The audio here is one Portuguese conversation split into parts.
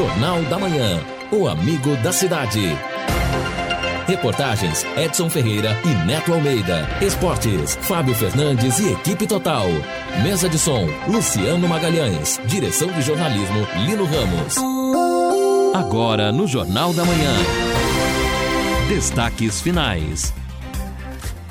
Jornal da Manhã. O amigo da cidade. Reportagens Edson Ferreira e Neto Almeida. Esportes Fábio Fernandes e equipe total. Mesa de som Luciano Magalhães. Direção de jornalismo Lino Ramos. Agora no Jornal da Manhã. Destaques finais.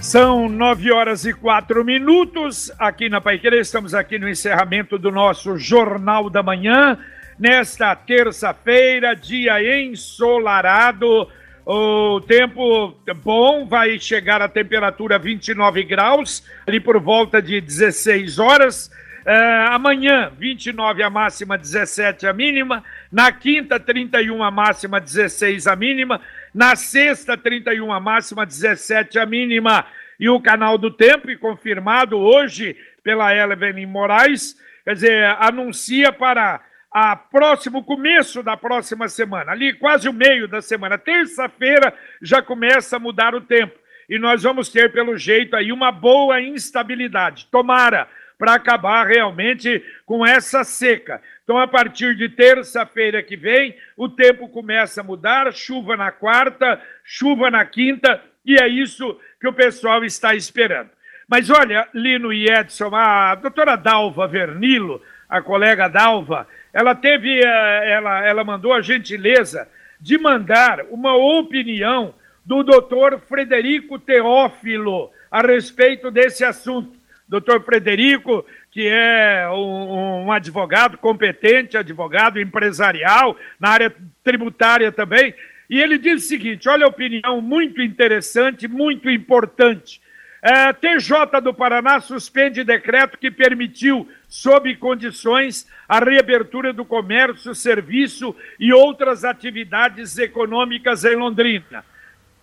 São nove horas e quatro minutos aqui na Paiqueira. Estamos aqui no encerramento do nosso Jornal da Manhã. Nesta terça-feira, dia ensolarado, o tempo bom, vai chegar a temperatura 29 graus, ali por volta de 16 horas. Uh, amanhã, 29 a máxima, 17 a mínima. Na quinta, 31 a máxima, 16 a mínima. Na sexta, 31 a máxima, 17 a mínima. E o canal do Tempo, e confirmado hoje pela Eleven Moraes, quer dizer, anuncia para a próximo começo da próxima semana, ali quase o meio da semana, terça-feira já começa a mudar o tempo. E nós vamos ter, pelo jeito, aí uma boa instabilidade. Tomara para acabar realmente com essa seca. Então, a partir de terça-feira que vem, o tempo começa a mudar, chuva na quarta, chuva na quinta, e é isso que o pessoal está esperando. Mas olha, Lino e Edson, a doutora Dalva Vernilo, a colega Dalva, ela teve, eh, ela, ela mandou a gentileza de mandar uma opinião do doutor Frederico Teófilo a respeito desse assunto. Doutor Frederico, que é um, um, advogado competente, advogado empresarial, na área tributária também, e ele diz o seguinte: olha a opinião muito interessante, muito importante. É, TJ do Paraná suspende decreto que permitiu, sob condições, a reabertura do comércio, serviço e outras atividades econômicas em Londrina.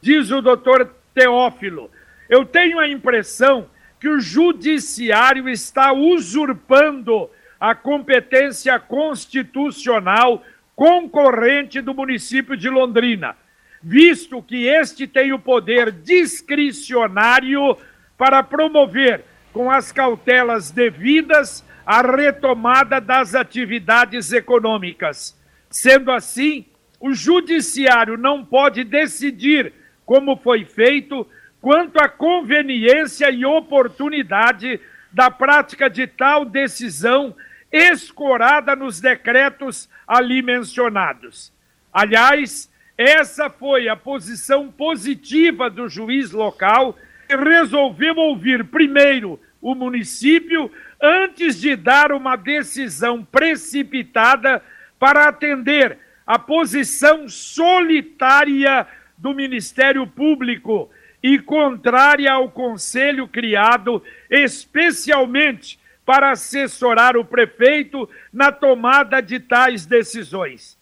Diz o doutor Teófilo. Eu tenho a impressão que o judiciário está usurpando a competência constitucional concorrente do município de Londrina, visto que este tem o poder discricionário para promover, com as cautelas devidas, a retomada das atividades econômicas. Sendo assim, o judiciário não pode decidir, como foi feito, quanto à conveniência e oportunidade da prática de tal decisão escorada nos decretos ali mencionados. Aliás, essa foi a posição positiva do juiz local, que resolveu ouvir primeiro o município antes de dar uma decisão precipitada para atender a posição solitária do Ministério Público e contrária ao conselho criado especialmente para assessorar o prefeito na tomada de tais decisões.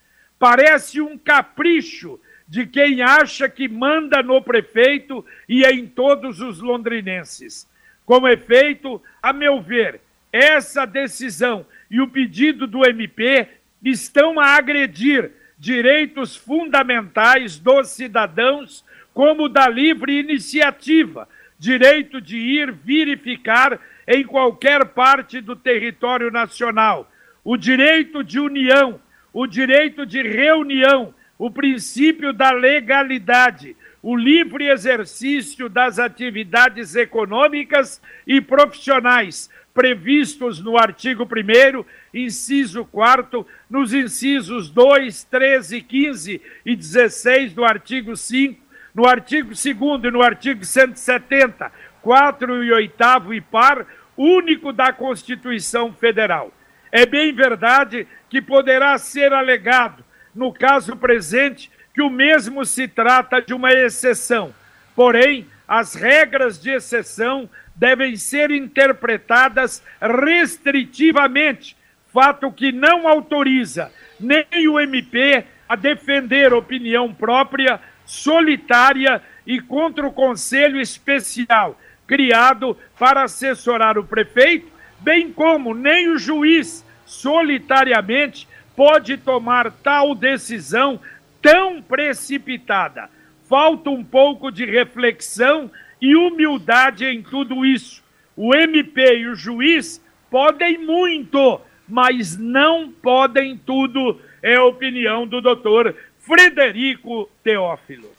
Parece um capricho de quem acha que manda no prefeito e em todos os londrinenses. Com efeito, a meu ver, essa decisão e o pedido do MP estão a agredir direitos fundamentais dos cidadãos, como da livre iniciativa, direito de ir, vir e ficar em qualquer parte do território nacional, o direito de união, o direito de reunião, o princípio da legalidade, o livre exercício das atividades econômicas e profissionais previstos no artigo 1, inciso 4, nos incisos 2, 13, 15 e 16 do artigo 5, no artigo 2 e no artigo 170 4 e 8 e par, único da Constituição Federal. É bem verdade que poderá ser alegado, no caso presente, que o mesmo se trata de uma exceção. Porém, as regras de exceção devem ser interpretadas restritivamente, fato que não autoriza nem o MP a defender opinião própria, solitária e contra o Conselho Especial, criado para assessorar o prefeito, bem como nem o juiz solitariamente pode tomar tal decisão tão precipitada. Falta um pouco de reflexão e humildade em tudo isso. O MP e o juiz podem muito, mas não podem tudo, é a opinião do doutor Frederico Teófilo.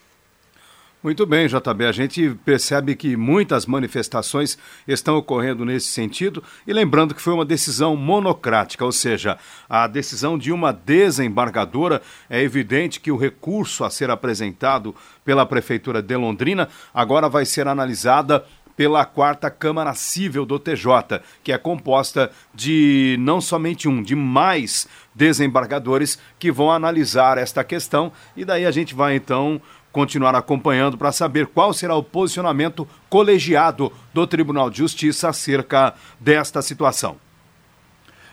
Muito bem, JB. A gente percebe que muitas manifestações estão ocorrendo nesse sentido. E lembrando que foi uma decisão monocrática, ou seja, a decisão de uma desembargadora. É evidente que o recurso a ser apresentado pela Prefeitura de Londrina agora vai ser analisada pela quarta Câmara Civil do TJ, que é composta de não somente um, de mais desembargadores que vão analisar esta questão. E daí a gente vai então continuar acompanhando para saber qual será o posicionamento colegiado do Tribunal de Justiça acerca desta situação.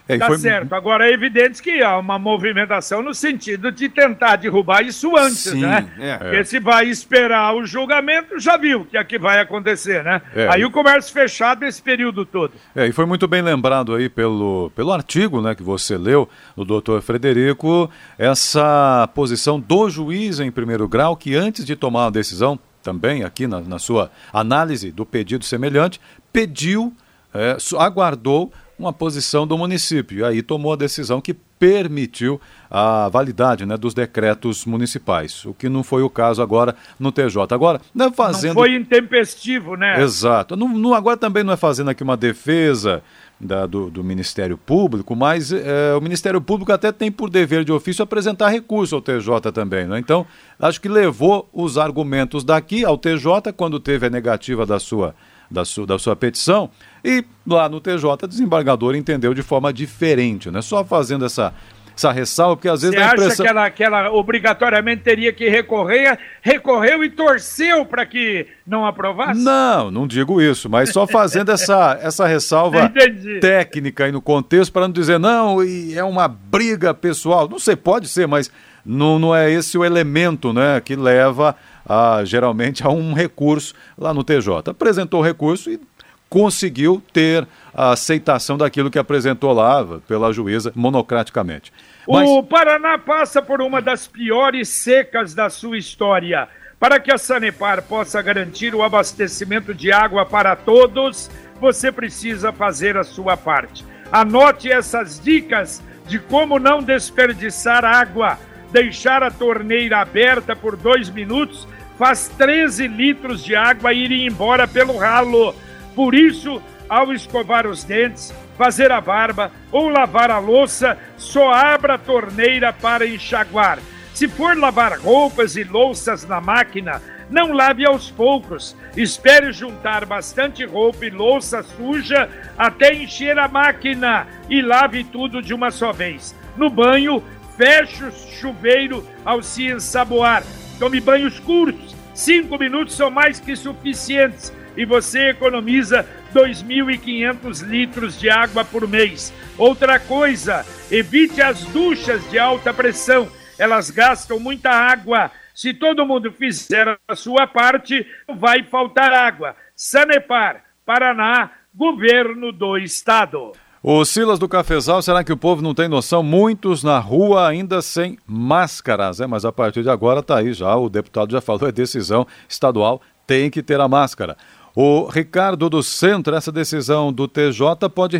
É, tá foi... certo. Agora é evidente que há uma movimentação no sentido de tentar derrubar isso antes, Sim, né? É. Porque se vai esperar o julgamento, já viu que aqui vai acontecer, né? É. Aí o comércio fechado esse período todo. É, e foi muito bem lembrado aí pelo, pelo artigo né, que você leu, do doutor Frederico, essa posição do juiz em primeiro grau, que antes de tomar a decisão, também aqui na, na sua análise do pedido semelhante, pediu, é, aguardou uma posição do município. E aí tomou a decisão que permitiu a validade né, dos decretos municipais, o que não foi o caso agora no TJ. Agora, não é fazendo. Não foi intempestivo, né? Exato. Não, não, agora também não é fazendo aqui uma defesa da, do, do, Ministério Público, mas é, o Ministério Público até tem por dever de ofício apresentar recurso ao TJ também. Né? Então, acho que levou os argumentos daqui ao TJ quando teve a negativa da sua da, su, da sua petição e lá no TJ o desembargador entendeu de forma diferente, né? Só fazendo essa essa ressalva, porque às vezes Você impressão... acha que ela, que ela obrigatoriamente teria que recorrer, recorreu e torceu para que não aprovasse? Não, não digo isso, mas só fazendo essa, essa ressalva Entendi. técnica aí no contexto, para não dizer, não, e é uma briga pessoal. Não sei, pode ser, mas não, não é esse o elemento né, que leva a, geralmente a um recurso lá no TJ. Apresentou o recurso e conseguiu ter a aceitação daquilo que apresentou lá pela juíza monocraticamente. Mas... O Paraná passa por uma das piores secas da sua história. Para que a Sanepar possa garantir o abastecimento de água para todos, você precisa fazer a sua parte. Anote essas dicas de como não desperdiçar água deixar a torneira aberta por dois minutos faz 13 litros de água irem embora pelo ralo. Por isso, ao escovar os dentes, fazer a barba ou lavar a louça, só abra a torneira para enxaguar. Se for lavar roupas e louças na máquina, não lave aos poucos. Espere juntar bastante roupa e louça suja até encher a máquina e lave tudo de uma só vez. No banho, Feche o chuveiro ao se ensaboar. Tome banhos curtos. Cinco minutos são mais que suficientes e você economiza 2.500 litros de água por mês. Outra coisa, evite as duchas de alta pressão. Elas gastam muita água. Se todo mundo fizer a sua parte, vai faltar água. Sanepar, Paraná, Governo do Estado. O Silas do Cafezal, será que o povo não tem noção? Muitos na rua ainda sem máscaras, é? mas a partir de agora está aí já, o deputado já falou, é decisão estadual, tem que ter a máscara. O Ricardo do Centro, essa decisão do TJ pode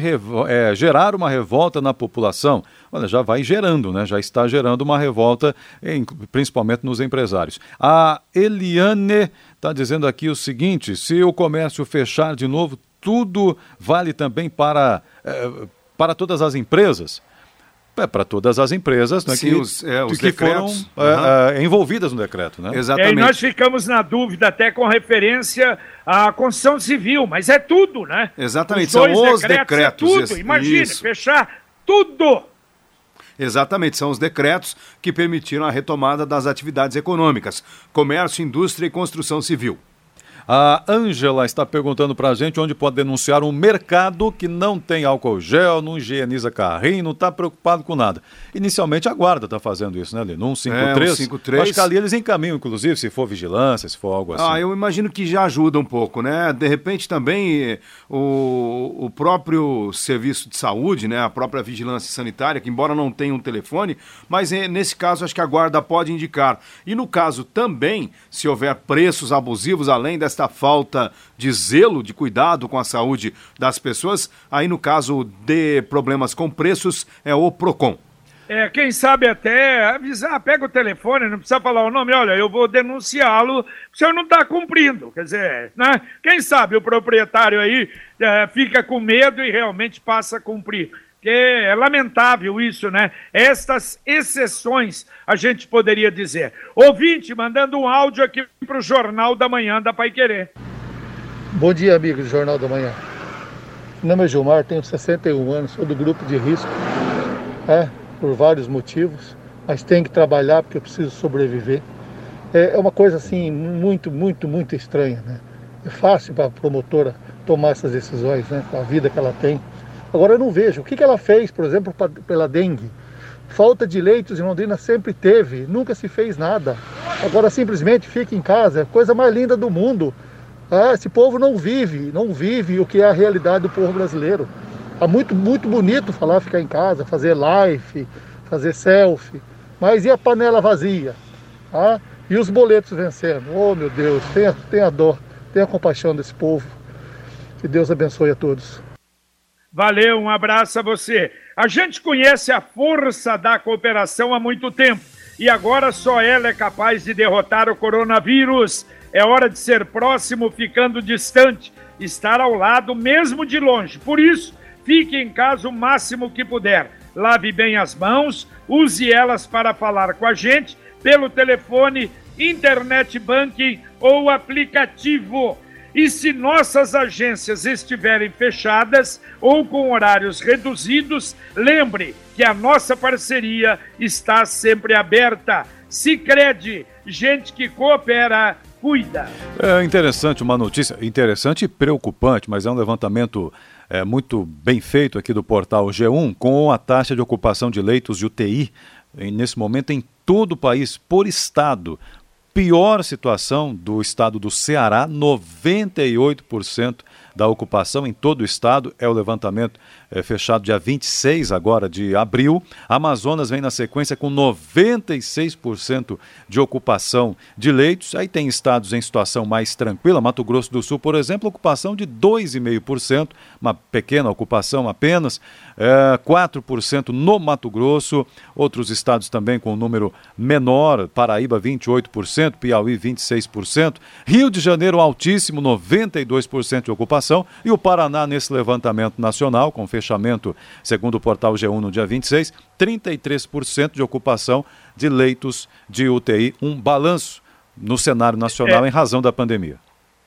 é, gerar uma revolta na população. Olha, já vai gerando, né? Já está gerando uma revolta, em, principalmente nos empresários. A Eliane está dizendo aqui o seguinte: se o comércio fechar de novo, tudo vale também para, é, para todas as empresas. É, para todas as empresas né, Sim, que, os, é, os que decretos. foram uhum. é, envolvidas no decreto. Né? Exatamente. E nós ficamos na dúvida até com referência à construção civil, mas é tudo, né? Exatamente, os são os decretos. É decretos é tudo, imagine, isso. fechar tudo. Exatamente, são os decretos que permitiram a retomada das atividades econômicas, comércio, indústria e construção civil. A Ângela está perguntando para a gente onde pode denunciar um mercado que não tem álcool gel, não higieniza carrinho, não está preocupado com nada. Inicialmente a guarda está fazendo isso, né, Lino? 153. É, 153. Acho que ali eles encaminham, inclusive, se for vigilância, se for algo assim. Ah, eu imagino que já ajuda um pouco, né? De repente também o, o próprio serviço de saúde, né? A própria vigilância sanitária, que embora não tenha um telefone, mas é, nesse caso acho que a guarda pode indicar. E no caso também, se houver preços abusivos além dessa esta falta de zelo, de cuidado com a saúde das pessoas. Aí, no caso de problemas com preços, é o PROCON. É, quem sabe até avisar, pega o telefone, não precisa falar o nome, olha, eu vou denunciá-lo, o senhor não está cumprindo. Quer dizer, né? Quem sabe o proprietário aí é, fica com medo e realmente passa a cumprir. Porque é lamentável isso, né? Estas exceções, a gente poderia dizer. Ouvinte, mandando um áudio aqui para o Jornal da Manhã da Pai Querer. Bom dia, amigos do Jornal da Manhã. Meu nome é Gilmar, tenho 61 anos, sou do grupo de risco. É, por vários motivos, mas tem que trabalhar porque eu preciso sobreviver. É, é uma coisa assim muito, muito, muito estranha, né? É fácil para a promotora tomar essas decisões, né? Com a vida que ela tem. Agora eu não vejo. O que, que ela fez, por exemplo, pra, pela dengue? Falta de leitos em Londrina sempre teve, nunca se fez nada. Agora simplesmente fica em casa, é coisa mais linda do mundo. Ah, esse povo não vive, não vive o que é a realidade do povo brasileiro. É muito, muito bonito falar ficar em casa, fazer live, fazer selfie. Mas e a panela vazia? Ah, e os boletos vencendo? Oh, meu Deus, tenha, tenha dó, tenha compaixão desse povo. Que Deus abençoe a todos. Valeu, um abraço a você. A gente conhece a força da cooperação há muito tempo e agora só ela é capaz de derrotar o coronavírus. É hora de ser próximo, ficando distante, estar ao lado, mesmo de longe. Por isso, Fique em casa o máximo que puder. Lave bem as mãos, use elas para falar com a gente pelo telefone, internet banking ou aplicativo. E se nossas agências estiverem fechadas ou com horários reduzidos, lembre que a nossa parceria está sempre aberta. Se crede, gente que coopera, cuida. É interessante uma notícia, interessante e preocupante, mas é um levantamento é, muito bem feito aqui do portal G1, com a taxa de ocupação de leitos de UTI, nesse momento, em todo o país, por estado. Pior situação do estado do Ceará, 98% da ocupação em todo o estado. É o levantamento é, fechado dia 26 agora de abril. Amazonas vem na sequência com 96% de ocupação de leitos. Aí tem estados em situação mais tranquila. Mato Grosso do Sul, por exemplo, ocupação de 2,5%, uma pequena ocupação apenas. É, 4% no Mato Grosso. Outros estados também com um número menor. Paraíba, 28%. Piauí, 26%. Rio de Janeiro, altíssimo, 92% de ocupação. E o Paraná, nesse levantamento nacional, com fechamento, segundo o portal G1 no dia 26, 33% de ocupação de leitos de UTI, um balanço no cenário nacional é. em razão da pandemia.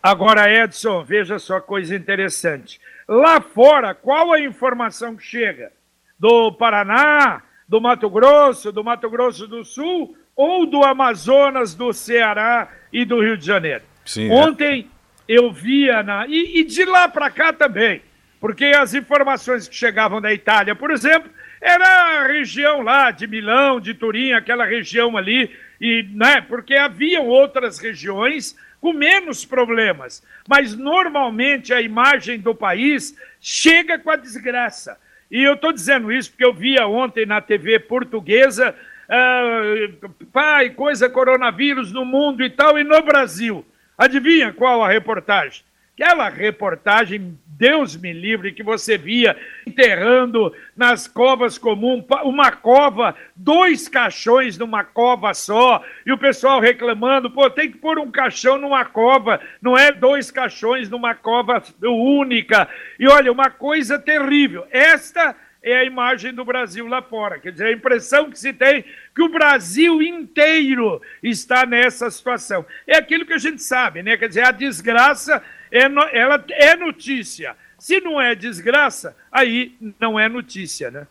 Agora, Edson, veja só coisa interessante. Lá fora, qual a informação que chega? Do Paraná, do Mato Grosso, do Mato Grosso do Sul ou do Amazonas, do Ceará e do Rio de Janeiro? Sim, é. Ontem é. eu via na. E, e de lá para cá também porque as informações que chegavam da Itália, por exemplo, era a região lá de Milão, de Turim, aquela região ali, e, né, porque haviam outras regiões com menos problemas. Mas normalmente a imagem do país chega com a desgraça. E eu estou dizendo isso porque eu via ontem na TV portuguesa, uh, pai, coisa coronavírus no mundo e tal, e no Brasil. Adivinha qual a reportagem? Aquela reportagem Deus me livre, que você via enterrando nas covas comuns, uma cova, dois caixões numa cova só, e o pessoal reclamando, pô, tem que pôr um caixão numa cova, não é dois caixões numa cova única. E olha, uma coisa terrível. Esta é a imagem do Brasil lá fora. Quer dizer, a impressão que se tem que o Brasil inteiro está nessa situação. É aquilo que a gente sabe, né? Quer dizer, a desgraça é no, ela é notícia. Se não é desgraça, aí não é notícia, né?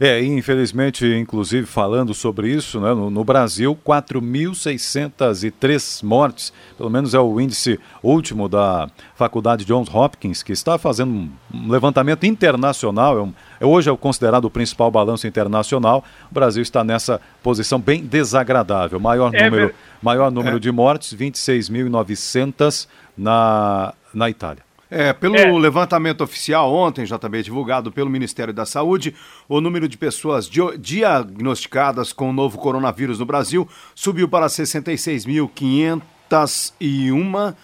É, infelizmente, inclusive falando sobre isso, né, no, no Brasil, 4.603 mortes, pelo menos é o índice último da Faculdade Johns Hopkins, que está fazendo um levantamento internacional, é, um, é hoje é considerado o principal balanço internacional. O Brasil está nessa posição bem desagradável. Maior é número, maior número é. de mortes, 26.900 na, na Itália. É, pelo é. levantamento oficial ontem, já também divulgado pelo Ministério da Saúde, o número de pessoas diagnosticadas com o novo coronavírus no Brasil subiu para 66.501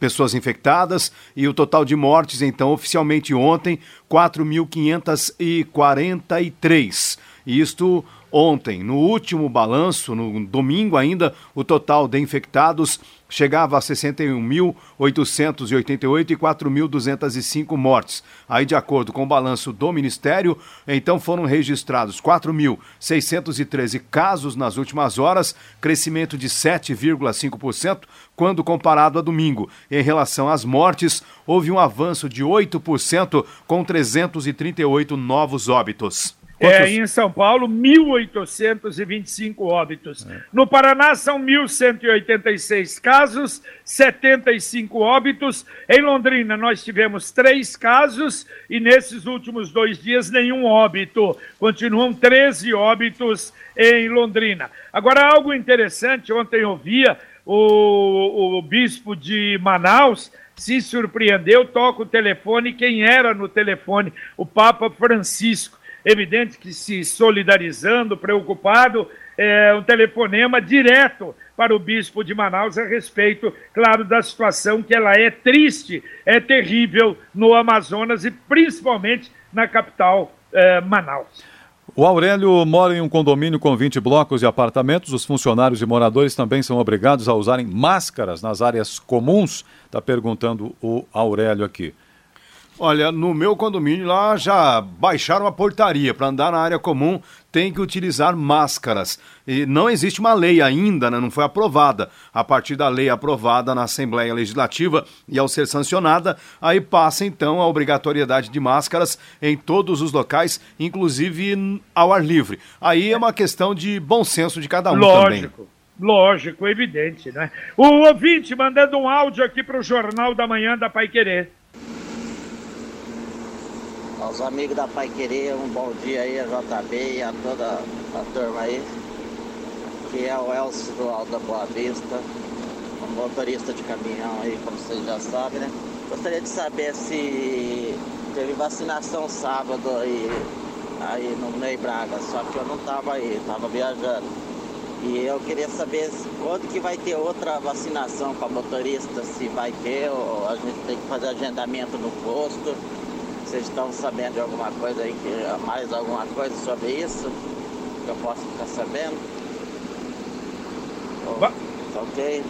pessoas infectadas e o total de mortes, então, oficialmente ontem, 4.543. Isto ontem. No último balanço, no domingo ainda, o total de infectados chegava a 61.888 e 4.205 mortes. Aí, de acordo com o balanço do Ministério, então foram registrados 4.613 casos nas últimas horas, crescimento de 7,5% quando comparado a domingo. Em relação às mortes, houve um avanço de 8% com 338 novos óbitos. Quantos? É, em São Paulo, 1.825 óbitos. É. No Paraná, são 1.186 casos, 75 óbitos. Em Londrina, nós tivemos três casos e nesses últimos dois dias, nenhum óbito. Continuam 13 óbitos em Londrina. Agora, algo interessante, ontem eu via o, o bispo de Manaus se surpreendeu, toca o telefone, quem era no telefone? O Papa Francisco evidente que se solidarizando, preocupado, é, um telefonema direto para o bispo de Manaus a respeito, claro, da situação que ela é triste, é terrível no Amazonas e principalmente na capital é, Manaus. O Aurélio mora em um condomínio com 20 blocos de apartamentos. Os funcionários e moradores também são obrigados a usarem máscaras nas áreas comuns. Está perguntando o Aurélio aqui. Olha, no meu condomínio lá já baixaram a portaria para andar na área comum, tem que utilizar máscaras. E não existe uma lei ainda, né? não foi aprovada. A partir da lei aprovada na Assembleia Legislativa e ao ser sancionada, aí passa então a obrigatoriedade de máscaras em todos os locais, inclusive ao ar livre. Aí é uma questão de bom senso de cada um Lógico. também. Lógico, evidente, né? O ouvinte mandando um áudio aqui para o Jornal da Manhã da Pai Querer. Aos amigos da Pai Querer, um bom dia aí a JB e a toda a turma aí. Que é o Elcio do Alto da Boa Vista, um motorista de caminhão aí, como vocês já sabem, né? Gostaria de saber se teve vacinação sábado aí, aí no Ney Braga, só que eu não tava aí, tava viajando. E eu queria saber quando que vai ter outra vacinação para motorista, se vai ter, ou a gente tem que fazer agendamento no posto. Vocês estão sabendo de alguma coisa aí, que, mais alguma coisa sobre isso? Que eu posso ficar sabendo? Va tá ok?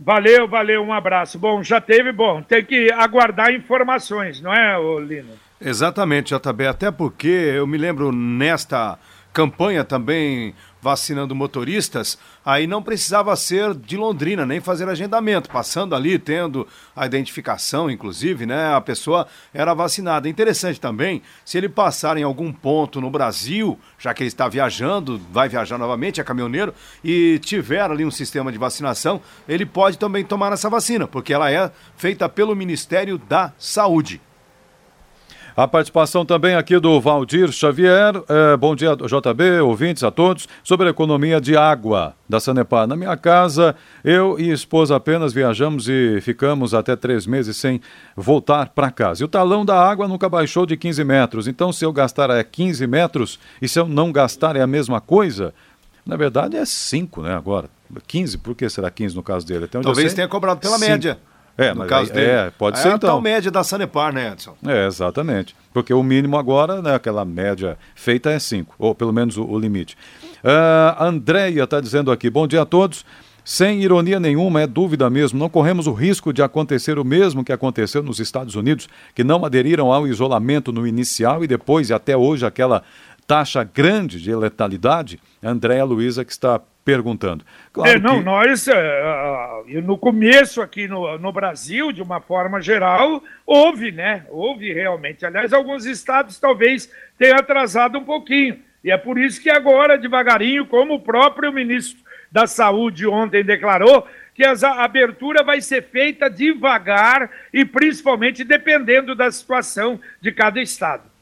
Valeu, valeu, um abraço. Bom, já teve, bom, tem que aguardar informações, não é, Lino? Exatamente, JB, até porque eu me lembro nesta campanha também vacinando motoristas, aí não precisava ser de Londrina, nem fazer agendamento, passando ali, tendo a identificação, inclusive, né? A pessoa era vacinada. Interessante também, se ele passar em algum ponto no Brasil, já que ele está viajando, vai viajar novamente, é caminhoneiro, e tiver ali um sistema de vacinação, ele pode também tomar essa vacina, porque ela é feita pelo Ministério da Saúde. A participação também aqui do Valdir Xavier. É, bom dia, JB, ouvintes a todos. Sobre a economia de água da Sanepar. Na minha casa, eu e esposa apenas viajamos e ficamos até três meses sem voltar para casa. E o talão da água nunca baixou de 15 metros. Então, se eu gastar é 15 metros e se eu não gastar é a mesma coisa, na verdade é 5, né, agora. 15, por que será 15 no caso dele? Talvez tenha cobrado pela cinco. média. É, no caso aí, dele. É, pode é ser então. É a tal média da Sanepar, né, Edson? É, exatamente. Porque o mínimo agora, né, aquela média feita é 5, ou pelo menos o, o limite. Uh, Andréia está dizendo aqui, bom dia a todos. Sem ironia nenhuma, é dúvida mesmo, não corremos o risco de acontecer o mesmo que aconteceu nos Estados Unidos, que não aderiram ao isolamento no inicial e depois, e até hoje, aquela taxa grande de letalidade? Andréia Luiza que está perguntando. Claro é, não, que... nós, uh, no começo aqui no, no Brasil, de uma forma geral, houve, né? Houve realmente. Aliás, alguns estados talvez tenham atrasado um pouquinho. E é por isso que agora, devagarinho, como o próprio ministro da Saúde ontem declarou, que a abertura vai ser feita devagar e principalmente dependendo da situação de cada estado.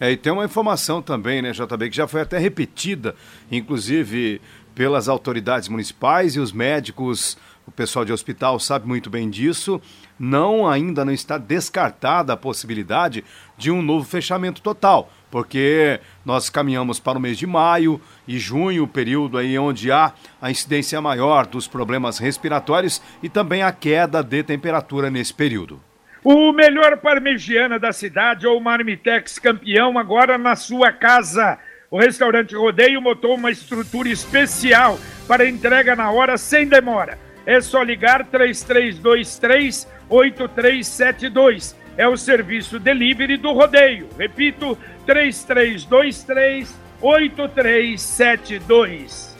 É, e tem uma informação também, né, JB, que já foi até repetida, inclusive pelas autoridades municipais e os médicos, o pessoal de hospital sabe muito bem disso. Não ainda não está descartada a possibilidade de um novo fechamento total. porque nós caminhamos para o mês de maio e junho, período aí onde há a incidência maior dos problemas respiratórios e também a queda de temperatura nesse período. O melhor parmegiana da cidade ou Marmitex campeão agora na sua casa. O restaurante Rodeio montou uma estrutura especial para entrega na hora sem demora. É só ligar 3323 8372. É o serviço delivery do Rodeio. Repito, 3323 8372.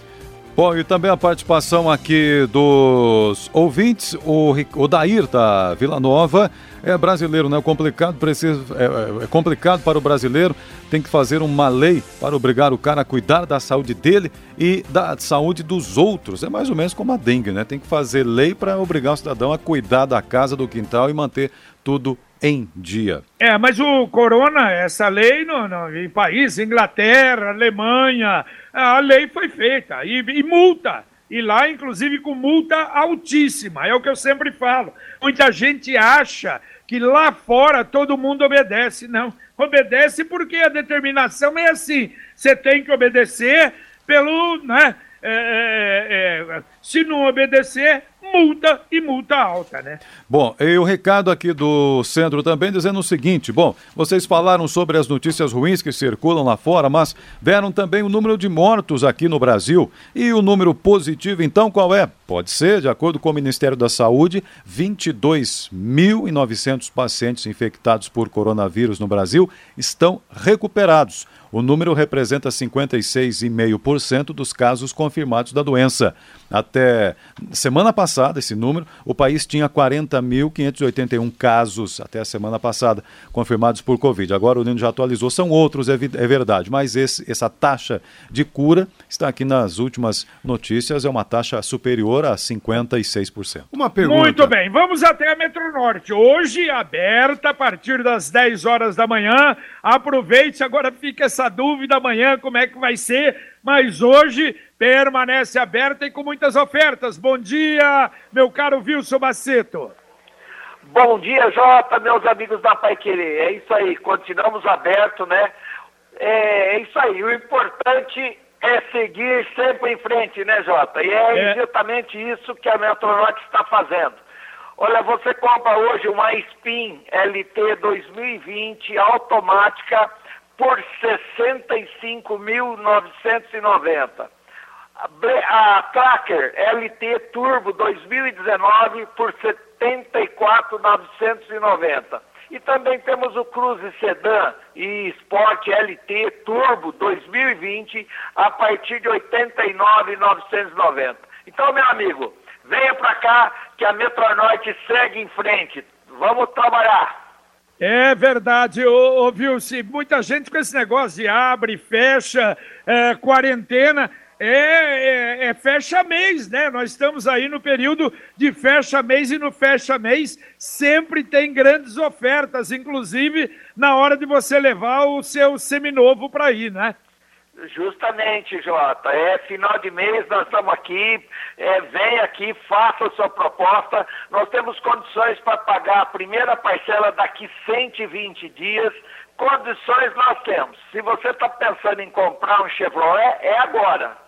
Bom, e também a participação aqui dos ouvintes, o, o Dair da Vila Nova, é brasileiro, né? Complicado, precisa, é, é, complicado para o brasileiro, tem que fazer uma lei para obrigar o cara a cuidar da saúde dele e da saúde dos outros. É mais ou menos como a dengue, né? Tem que fazer lei para obrigar o cidadão a cuidar da casa, do quintal e manter tudo em dia. É, mas o corona, essa lei no, no, em países, Inglaterra, Alemanha, a lei foi feita e, e multa. E lá, inclusive, com multa altíssima. É o que eu sempre falo. Muita gente acha que lá fora todo mundo obedece. Não. Obedece porque a determinação é assim. Você tem que obedecer pelo. Né, é, é, é, se não obedecer, multa e multa alta, né? Bom, e o recado aqui do centro também dizendo o seguinte: bom, vocês falaram sobre as notícias ruins que circulam lá fora, mas deram também o número de mortos aqui no Brasil. E o número positivo, então, qual é? Pode ser, de acordo com o Ministério da Saúde, 22.900 pacientes infectados por coronavírus no Brasil estão recuperados. O número representa 56,5% dos casos confirmados da doença. Até semana passada, esse número, o país tinha 40.581 casos, até a semana passada, confirmados por Covid. Agora o Nino já atualizou, são outros, é, é verdade, mas esse, essa taxa de cura está aqui nas últimas notícias, é uma taxa superior a 56%. Uma pergunta. Muito bem, vamos até a Metro Norte. Hoje, aberta a partir das 10 horas da manhã. Aproveite, agora fica essa dúvida amanhã como é que vai ser, mas hoje permanece aberta e com muitas ofertas. Bom dia, meu caro Wilson Baceto. Bom dia, Jota, meus amigos da Pai Querer. É isso aí, continuamos aberto, né? É, é, isso aí, o importante é seguir sempre em frente, né, Jota? E é, é. exatamente isso que a Metronorte está fazendo. Olha, você compra hoje uma Spin LT 2020 automática por 65.990 a Tracker LT Turbo 2019 por 74.990. E também temos o Cruze Sedan e Sport LT Turbo 2020 a partir de 89.990. Então, meu amigo, venha para cá que a Metronorte segue em frente. Vamos trabalhar. É verdade, ouviu se muita gente com esse negócio de abre, fecha, é, quarentena é, é, é, fecha mês, né? Nós estamos aí no período de fecha mês e no fecha mês sempre tem grandes ofertas, inclusive na hora de você levar o seu seminovo para ir, né? Justamente, Jota. É final de mês, nós estamos aqui. É, vem aqui, faça a sua proposta. Nós temos condições para pagar a primeira parcela daqui 120 dias. Condições nós temos. Se você está pensando em comprar um Chevrolet, é agora.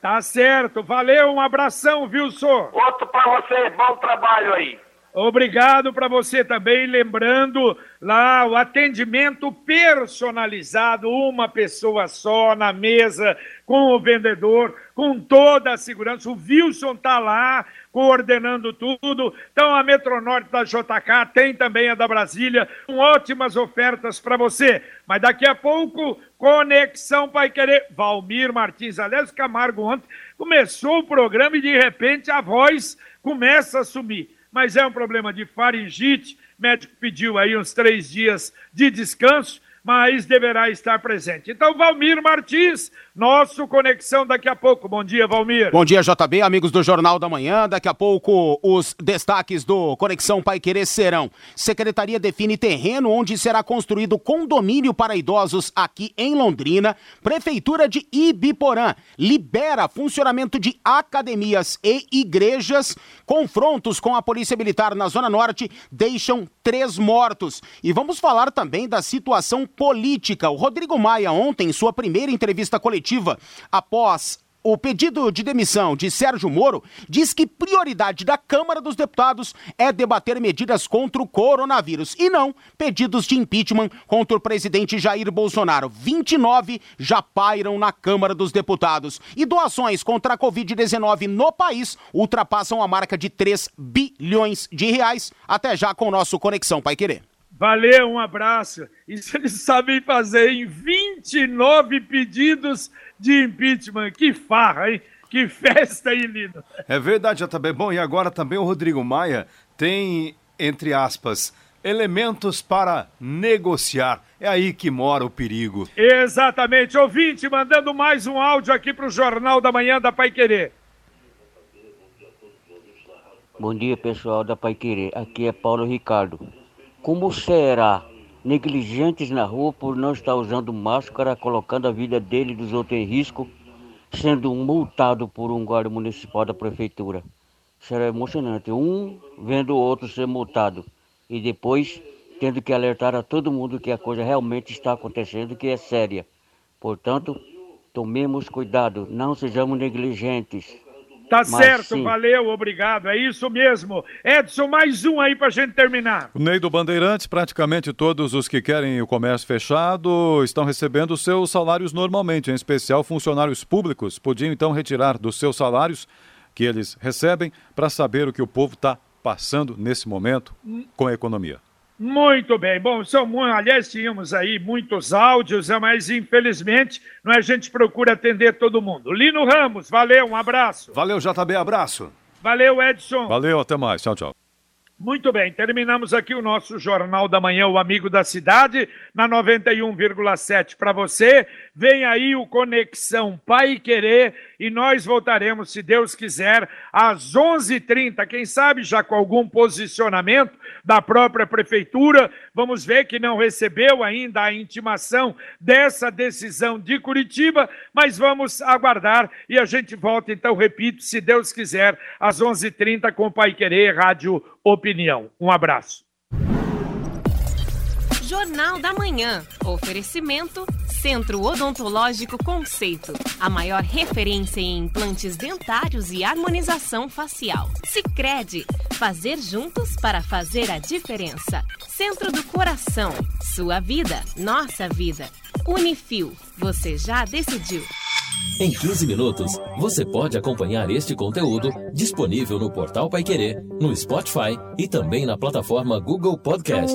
Tá certo, valeu, um abração, Wilson. Outro para você, bom trabalho aí. Obrigado para você também, lembrando lá o atendimento personalizado, uma pessoa só na mesa, com o vendedor, com toda a segurança. O Wilson tá lá coordenando tudo. Então a Metronorte da JK tem também a da Brasília, com ótimas ofertas para você. Mas daqui a pouco, Conexão Pai Querer. Valmir Martins, aliás, Camargo ontem começou o programa e de repente a voz começa a sumir mas é um problema de faringite. O médico pediu aí uns três dias de descanso mas deverá estar presente. Então, Valmir Martins, nosso Conexão daqui a pouco. Bom dia, Valmir. Bom dia, JB, amigos do Jornal da Manhã. Daqui a pouco, os destaques do Conexão Pai Querer serão: Secretaria define terreno onde será construído condomínio para idosos aqui em Londrina. Prefeitura de Ibiporã libera funcionamento de academias e igrejas. Confrontos com a Polícia Militar na Zona Norte deixam três mortos. E vamos falar também da situação política. O Rodrigo Maia, ontem, em sua primeira entrevista coletiva, após o pedido de demissão de Sérgio Moro diz que prioridade da Câmara dos Deputados é debater medidas contra o coronavírus e não pedidos de impeachment contra o presidente Jair Bolsonaro. 29 já pairam na Câmara dos Deputados. E doações contra a Covid-19 no país ultrapassam a marca de 3 bilhões de reais. Até já com o nosso Conexão Pai Querer. Valeu, um abraço. Isso eles sabem fazer em 29 pedidos de impeachment. Que farra, hein? Que festa aí, Lino. É verdade, JB. Bom, e agora também o Rodrigo Maia tem, entre aspas, elementos para negociar. É aí que mora o perigo. Exatamente. Ouvinte, mandando mais um áudio aqui para o Jornal da Manhã da Pai Querer. Bom dia, pessoal da Pai Querer. Aqui é Paulo Ricardo. Como será negligentes na rua por não estar usando máscara, colocando a vida dele e dos outros em risco, sendo multado por um guarda municipal da prefeitura. Será emocionante. Um vendo o outro ser multado e depois tendo que alertar a todo mundo que a coisa realmente está acontecendo, que é séria. Portanto, tomemos cuidado, não sejamos negligentes. Tá Mas, certo, sim. valeu, obrigado. É isso mesmo. Edson, mais um aí pra gente terminar. O Ney do Bandeirantes, praticamente todos os que querem o comércio fechado estão recebendo seus salários normalmente, em especial funcionários públicos. Podiam então retirar dos seus salários que eles recebem para saber o que o povo está passando nesse momento com a economia. Muito bem. Bom, são, aliás, tínhamos aí muitos áudios, é, mas infelizmente não é, a gente procura atender todo mundo. Lino Ramos, valeu, um abraço. Valeu, JB, abraço. Valeu, Edson. Valeu, até mais. Tchau, tchau. Muito bem, terminamos aqui o nosso Jornal da Manhã, o Amigo da Cidade, na 91,7 para você. Vem aí o Conexão Pai Querer e nós voltaremos, se Deus quiser, às 11:30. h 30 Quem sabe já com algum posicionamento da própria Prefeitura. Vamos ver que não recebeu ainda a intimação dessa decisão de Curitiba, mas vamos aguardar e a gente volta, então, repito, se Deus quiser, às 11:30 h 30 com Pai Querer Rádio Opinião. Um abraço. Jornal da Manhã. Oferecimento Centro Odontológico Conceito. A maior referência em implantes dentários e harmonização facial. Sicredi Fazer juntos para fazer a diferença. Centro do Coração. Sua vida, nossa vida. Unifil. Você já decidiu. Em 15 minutos, você pode acompanhar este conteúdo disponível no portal Pai Querer, no Spotify e também na plataforma Google Podcast.